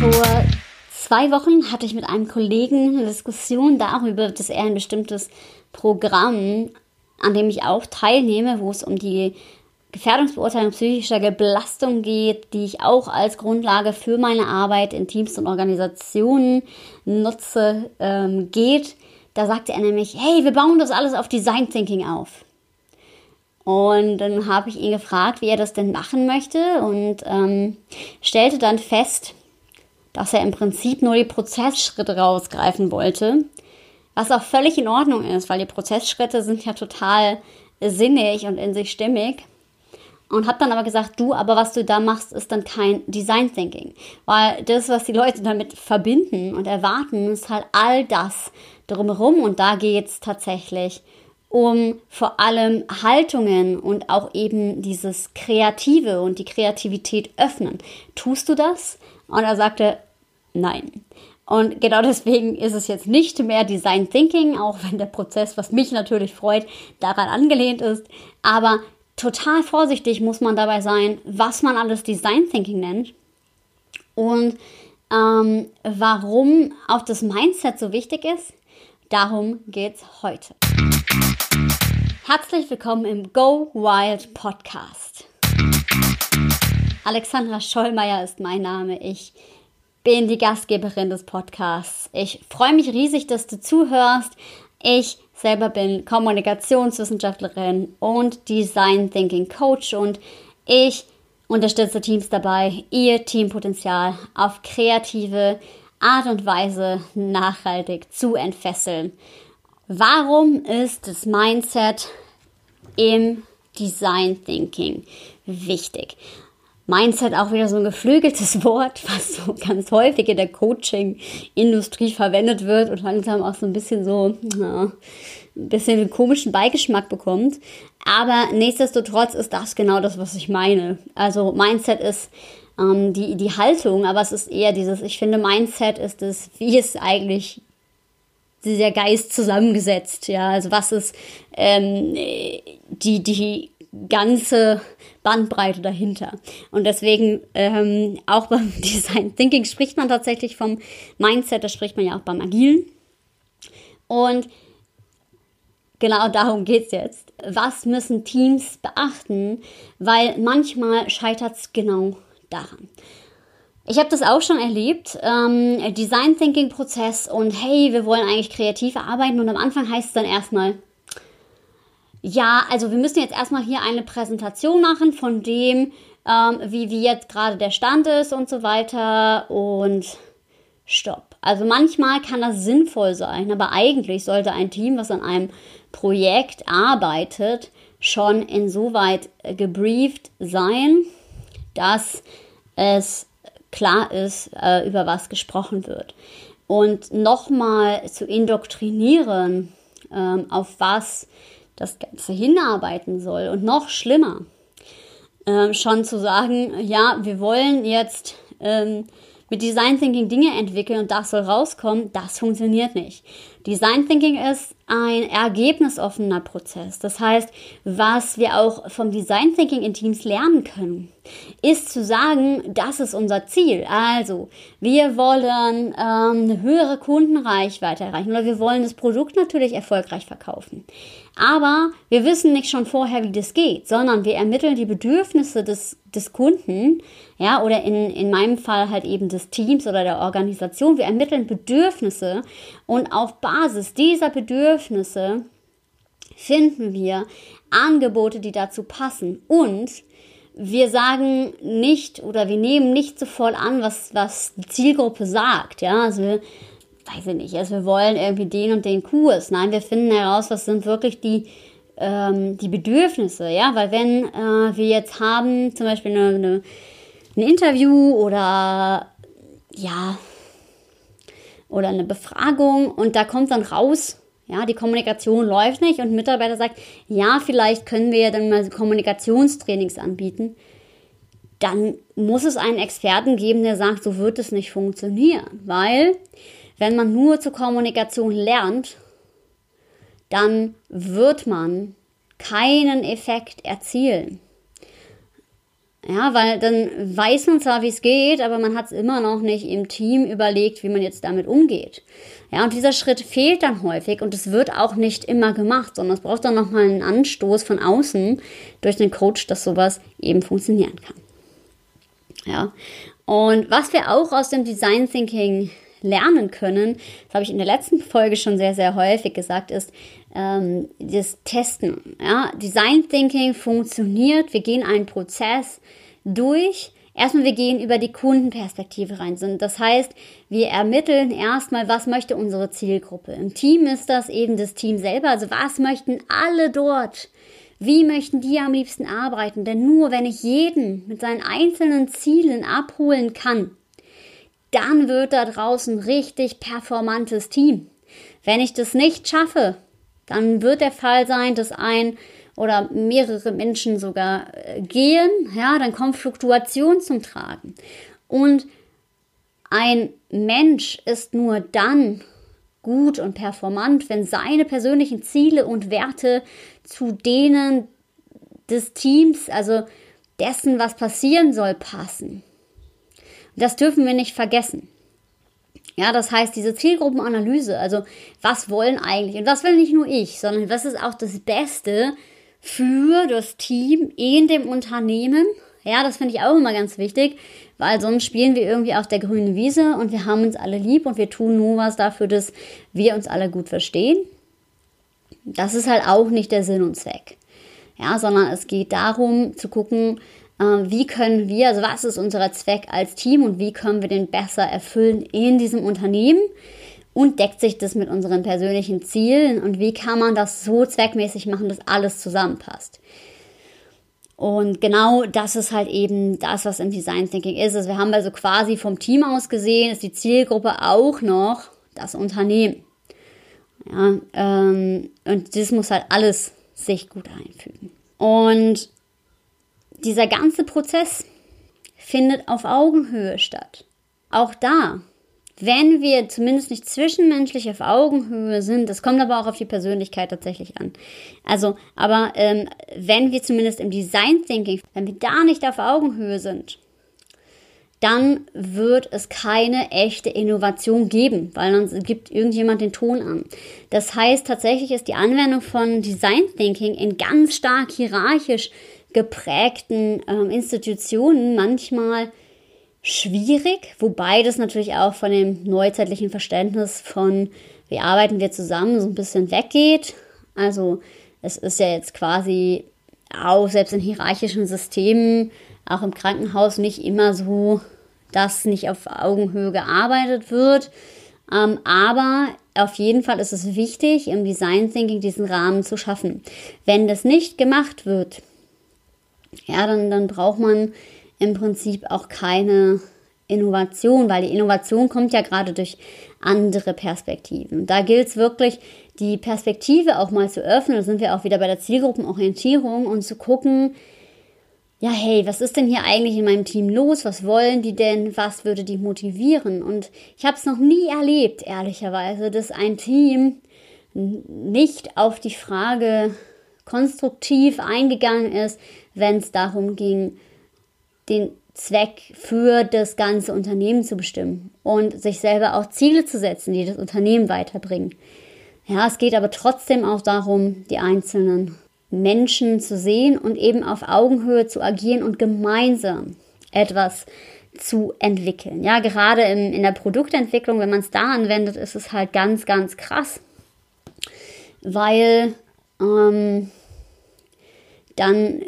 Vor zwei Wochen hatte ich mit einem Kollegen eine Diskussion darüber, dass er ein bestimmtes Programm, an dem ich auch teilnehme, wo es um die Gefährdungsbeurteilung psychischer Belastung geht, die ich auch als Grundlage für meine Arbeit in Teams und Organisationen nutze, ähm, geht. Da sagte er nämlich, hey, wir bauen das alles auf Design Thinking auf. Und dann habe ich ihn gefragt, wie er das denn machen möchte und ähm, stellte dann fest, dass er im Prinzip nur die Prozessschritte rausgreifen wollte, was auch völlig in Ordnung ist, weil die Prozessschritte sind ja total sinnig und in sich stimmig. Und habe dann aber gesagt, du, aber was du da machst, ist dann kein Design Thinking. Weil das, was die Leute damit verbinden und erwarten, ist halt all das drumherum. Und da geht es tatsächlich um vor allem Haltungen und auch eben dieses Kreative und die Kreativität öffnen. Tust du das? Und er sagte, nein. Und genau deswegen ist es jetzt nicht mehr Design Thinking, auch wenn der Prozess, was mich natürlich freut, daran angelehnt ist. Aber total vorsichtig muss man dabei sein, was man alles Design Thinking nennt. Und ähm, warum auch das Mindset so wichtig ist, darum geht es heute. Herzlich willkommen im Go Wild Podcast. Alexandra Schollmeier ist mein Name. Ich bin die Gastgeberin des Podcasts. Ich freue mich riesig, dass du zuhörst. Ich selber bin Kommunikationswissenschaftlerin und Design Thinking Coach und ich unterstütze Teams dabei, ihr Teampotenzial auf kreative Art und Weise nachhaltig zu entfesseln. Warum ist das Mindset im Design Thinking wichtig? Mindset auch wieder so ein geflügeltes Wort, was so ganz häufig in der Coaching-Industrie verwendet wird und langsam auch so ein bisschen so, ja, ein bisschen einen komischen Beigeschmack bekommt. Aber nichtsdestotrotz ist das genau das, was ich meine. Also Mindset ist ähm, die, die Haltung, aber es ist eher dieses, ich finde, Mindset ist es, wie es eigentlich der Geist zusammengesetzt, ja, also was ist ähm, die, die ganze Bandbreite dahinter. Und deswegen ähm, auch beim Design Thinking spricht man tatsächlich vom Mindset, das spricht man ja auch beim Agilen. Und genau darum geht es jetzt. Was müssen Teams beachten? Weil manchmal scheitert es genau daran. Ich habe das auch schon erlebt, ähm, Design Thinking Prozess und hey, wir wollen eigentlich kreativ arbeiten und am Anfang heißt es dann erstmal, ja, also wir müssen jetzt erstmal hier eine Präsentation machen von dem, ähm, wie, wie jetzt gerade der Stand ist und so weiter und stopp. Also manchmal kann das sinnvoll sein, aber eigentlich sollte ein Team, was an einem Projekt arbeitet, schon insoweit gebrieft sein, dass es klar ist, äh, über was gesprochen wird. Und nochmal zu indoktrinieren, ähm, auf was das Ganze hinarbeiten soll. Und noch schlimmer, ähm, schon zu sagen, ja, wir wollen jetzt ähm, mit Design Thinking Dinge entwickeln und das soll rauskommen, das funktioniert nicht. Design Thinking ist ein ergebnisoffener Prozess. Das heißt, was wir auch vom Design Thinking in Teams lernen können, ist zu sagen, das ist unser Ziel. Also, wir wollen ähm, eine höhere Kundenreichweite erreichen oder wir wollen das Produkt natürlich erfolgreich verkaufen. Aber wir wissen nicht schon vorher, wie das geht, sondern wir ermitteln die Bedürfnisse des, des Kunden, ja, oder in, in meinem Fall halt eben des Teams oder der Organisation. Wir ermitteln Bedürfnisse und auf Basis dieser Bedürfnisse finden wir Angebote, die dazu passen. Und wir sagen nicht oder wir nehmen nicht sofort an, was, was die Zielgruppe sagt. Ja, also wir, weiß ich nicht, also wir wollen irgendwie den und den Kurs. Nein, wir finden heraus, was sind wirklich die, ähm, die Bedürfnisse. Ja, weil wenn äh, wir jetzt haben, zum Beispiel eine, eine, ein Interview oder ja, oder eine Befragung und da kommt dann raus, ja, die Kommunikation läuft nicht und ein Mitarbeiter sagt, ja, vielleicht können wir ja dann mal Kommunikationstrainings anbieten. Dann muss es einen Experten geben, der sagt, so wird es nicht funktionieren. Weil, wenn man nur zur Kommunikation lernt, dann wird man keinen Effekt erzielen. Ja, weil dann weiß man zwar, wie es geht, aber man hat es immer noch nicht im Team überlegt, wie man jetzt damit umgeht. Ja, und dieser Schritt fehlt dann häufig und es wird auch nicht immer gemacht, sondern es braucht dann nochmal einen Anstoß von außen durch den Coach, dass sowas eben funktionieren kann. Ja, und was wir auch aus dem Design Thinking lernen können, das habe ich in der letzten Folge schon sehr, sehr häufig gesagt, ist ähm, das Testen. Ja? Design Thinking funktioniert, wir gehen einen Prozess durch. Erstmal, wir gehen über die Kundenperspektive rein. Das heißt, wir ermitteln erstmal, was möchte unsere Zielgruppe. Im Team ist das eben das Team selber. Also was möchten alle dort? Wie möchten die am liebsten arbeiten? Denn nur wenn ich jeden mit seinen einzelnen Zielen abholen kann, dann wird da draußen richtig performantes Team. Wenn ich das nicht schaffe, dann wird der Fall sein, dass ein oder mehrere Menschen sogar äh, gehen, ja, dann kommt Fluktuation zum Tragen. Und ein Mensch ist nur dann gut und performant, wenn seine persönlichen Ziele und Werte zu denen des Teams, also dessen, was passieren soll, passen. Das dürfen wir nicht vergessen. Ja, das heißt, diese Zielgruppenanalyse, also was wollen eigentlich, und was will nicht nur ich, sondern was ist auch das Beste für das Team in dem Unternehmen. Ja, das finde ich auch immer ganz wichtig, weil sonst spielen wir irgendwie auf der grünen Wiese und wir haben uns alle lieb und wir tun nur was dafür, dass wir uns alle gut verstehen. Das ist halt auch nicht der Sinn und Zweck. Ja, sondern es geht darum zu gucken, wie können wir, also was ist unser Zweck als Team und wie können wir den besser erfüllen in diesem Unternehmen und deckt sich das mit unseren persönlichen Zielen und wie kann man das so zweckmäßig machen, dass alles zusammenpasst. Und genau das ist halt eben das, was im Design Thinking ist. Also wir haben also quasi vom Team aus gesehen, ist die Zielgruppe auch noch das Unternehmen. Ja, ähm, und das muss halt alles sich gut einfügen. Und dieser ganze Prozess findet auf Augenhöhe statt. Auch da, wenn wir zumindest nicht zwischenmenschlich auf Augenhöhe sind, das kommt aber auch auf die Persönlichkeit tatsächlich an. Also, aber ähm, wenn wir zumindest im Design Thinking, wenn wir da nicht auf Augenhöhe sind, dann wird es keine echte Innovation geben, weil dann gibt irgendjemand den Ton an. Das heißt, tatsächlich ist die Anwendung von Design Thinking in ganz stark hierarchisch geprägten ähm, Institutionen manchmal schwierig, wobei das natürlich auch von dem neuzeitlichen Verständnis von wie arbeiten wir zusammen so ein bisschen weggeht. Also es ist ja jetzt quasi auch selbst in hierarchischen Systemen, auch im Krankenhaus nicht immer so, dass nicht auf Augenhöhe gearbeitet wird. Ähm, aber auf jeden Fall ist es wichtig, im Design Thinking diesen Rahmen zu schaffen. Wenn das nicht gemacht wird, ja, dann, dann braucht man im Prinzip auch keine Innovation, weil die Innovation kommt ja gerade durch andere Perspektiven. Da gilt es wirklich, die Perspektive auch mal zu öffnen. Da sind wir auch wieder bei der Zielgruppenorientierung und zu gucken, ja, hey, was ist denn hier eigentlich in meinem Team los? Was wollen die denn? Was würde die motivieren? Und ich habe es noch nie erlebt, ehrlicherweise, dass ein Team nicht auf die Frage konstruktiv eingegangen ist, wenn es darum ging, den Zweck für das ganze Unternehmen zu bestimmen und sich selber auch Ziele zu setzen, die das Unternehmen weiterbringen. Ja, es geht aber trotzdem auch darum, die einzelnen Menschen zu sehen und eben auf Augenhöhe zu agieren und gemeinsam etwas zu entwickeln. Ja, gerade in, in der Produktentwicklung, wenn man es da anwendet, ist es halt ganz, ganz krass, weil ähm, dann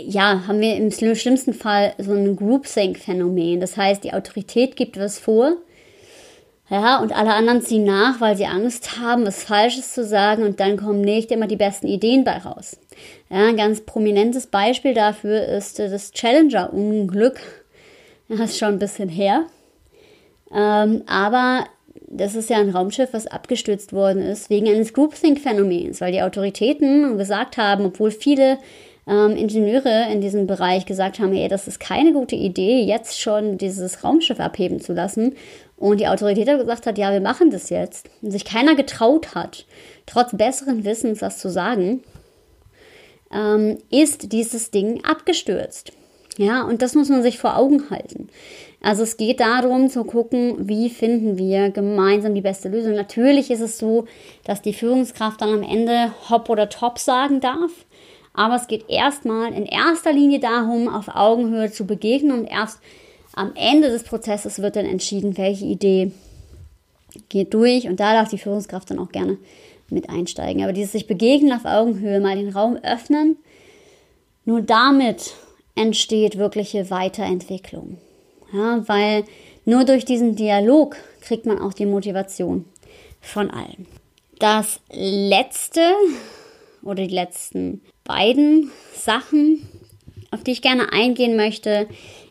ja, haben wir im schlimmsten Fall so ein Groupthink-Phänomen. Das heißt, die Autorität gibt was vor, ja, und alle anderen ziehen nach, weil sie Angst haben, was Falsches zu sagen und dann kommen nicht immer die besten Ideen bei raus. Ja, ein ganz prominentes Beispiel dafür ist das Challenger-Unglück. Das ist schon ein bisschen her. Ähm, aber das ist ja ein Raumschiff, was abgestürzt worden ist wegen eines Groupthink-Phänomens, weil die Autoritäten gesagt haben, obwohl viele ähm, Ingenieure in diesem Bereich gesagt haben, hey, das ist keine gute Idee, jetzt schon dieses Raumschiff abheben zu lassen. Und die Autorität hat gesagt hat, ja, wir machen das jetzt. Und sich keiner getraut hat, trotz besseren Wissens das zu sagen, ähm, ist dieses Ding abgestürzt. Ja, und das muss man sich vor Augen halten. Also es geht darum zu gucken, wie finden wir gemeinsam die beste Lösung. Natürlich ist es so, dass die Führungskraft dann am Ende hopp oder top sagen darf. Aber es geht erstmal in erster Linie darum, auf Augenhöhe zu begegnen und erst am Ende des Prozesses wird dann entschieden, welche Idee geht durch und da darf die Führungskraft dann auch gerne mit einsteigen. Aber dieses sich begegnen auf Augenhöhe, mal den Raum öffnen, nur damit entsteht wirkliche Weiterentwicklung. Ja, weil nur durch diesen Dialog kriegt man auch die Motivation von allen. Das letzte oder die letzten beiden Sachen, auf die ich gerne eingehen möchte,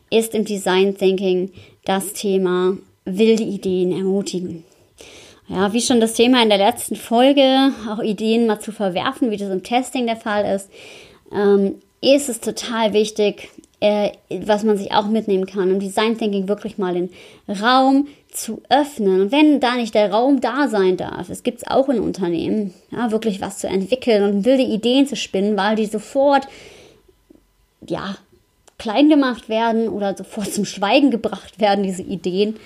ist im Design Thinking das Thema wilde Ideen ermutigen. Ja, wie schon das Thema in der letzten Folge, auch Ideen mal zu verwerfen, wie das im Testing der Fall ist, ähm, ist es total wichtig, äh, was man sich auch mitnehmen kann, im Design Thinking wirklich mal den Raum zu öffnen. Und wenn da nicht der Raum da sein darf, es gibt es auch in Unternehmen, ja, wirklich was zu entwickeln und wilde Ideen zu spinnen, weil die sofort, ja, klein gemacht werden oder sofort zum Schweigen gebracht werden, diese Ideen,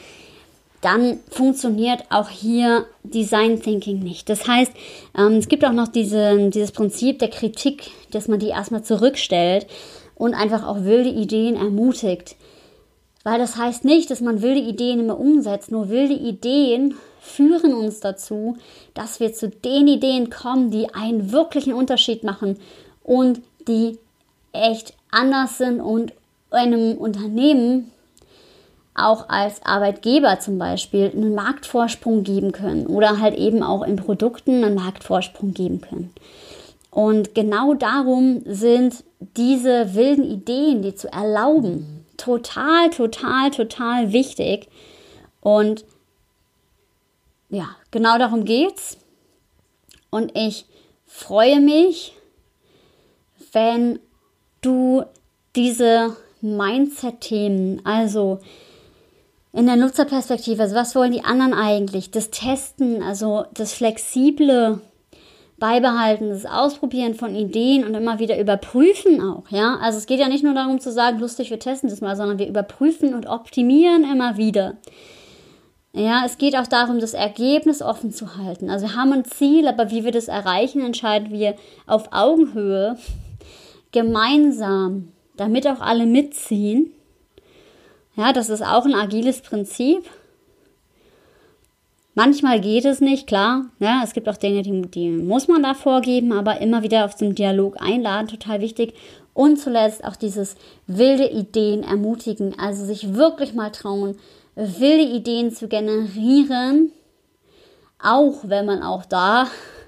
dann funktioniert auch hier Design Thinking nicht. Das heißt, ähm, es gibt auch noch diese, dieses Prinzip der Kritik, dass man die erstmal zurückstellt und einfach auch wilde Ideen ermutigt. Weil das heißt nicht, dass man wilde Ideen immer umsetzt, nur wilde Ideen führen uns dazu, dass wir zu den Ideen kommen, die einen wirklichen Unterschied machen und die echt anders sind und einem Unternehmen auch als Arbeitgeber zum Beispiel einen Marktvorsprung geben können oder halt eben auch in Produkten einen Marktvorsprung geben können. Und genau darum sind diese wilden Ideen, die zu erlauben, total, total, total wichtig. Und ja, genau darum geht's. Und ich freue mich, wenn du diese Mindset-Themen, also in der Nutzerperspektive, also was wollen die anderen eigentlich, das Testen, also das flexible Beibehalten, das Ausprobieren von Ideen und immer wieder überprüfen auch, ja. Also es geht ja nicht nur darum zu sagen, lustig, wir testen das mal, sondern wir überprüfen und optimieren immer wieder. Ja, es geht auch darum, das Ergebnis offen zu halten. Also wir haben ein Ziel, aber wie wir das erreichen, entscheiden wir auf Augenhöhe gemeinsam, damit auch alle mitziehen. Ja, das ist auch ein agiles Prinzip. Manchmal geht es nicht, klar. Ja, es gibt auch Dinge, die, die muss man da vorgeben, aber immer wieder auf zum Dialog einladen, total wichtig. Und zuletzt auch dieses wilde Ideen ermutigen, also sich wirklich mal trauen, wilde Ideen zu generieren, auch wenn man auch da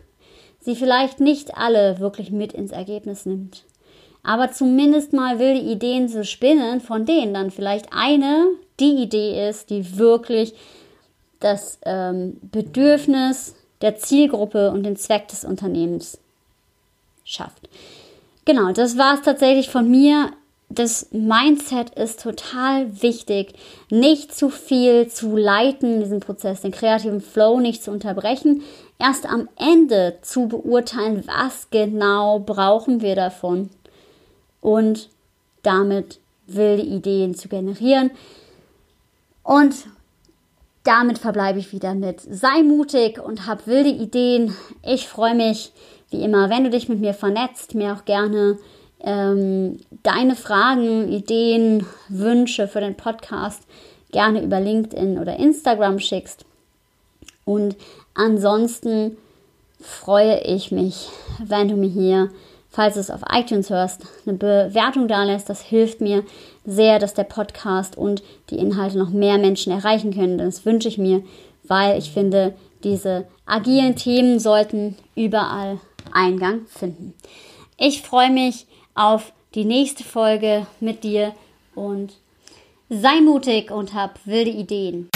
sie vielleicht nicht alle wirklich mit ins Ergebnis nimmt aber zumindest mal wilde Ideen zu spinnen, von denen dann vielleicht eine die Idee ist, die wirklich das ähm, Bedürfnis der Zielgruppe und den Zweck des Unternehmens schafft. Genau, das war es tatsächlich von mir. Das Mindset ist total wichtig, nicht zu viel zu leiten, diesen Prozess, den kreativen Flow nicht zu unterbrechen, erst am Ende zu beurteilen, was genau brauchen wir davon und damit wilde Ideen zu generieren. Und damit verbleibe ich wieder mit sei mutig und hab wilde Ideen. Ich freue mich wie immer, wenn du dich mit mir vernetzt, mir auch gerne ähm, deine Fragen, Ideen, Wünsche für den Podcast gerne über LinkedIn oder Instagram schickst. Und ansonsten freue ich mich, wenn du mir hier falls du es auf iTunes hörst, eine Bewertung da lässt. Das hilft mir sehr, dass der Podcast und die Inhalte noch mehr Menschen erreichen können. Das wünsche ich mir, weil ich finde, diese agilen Themen sollten überall Eingang finden. Ich freue mich auf die nächste Folge mit dir und sei mutig und hab wilde Ideen.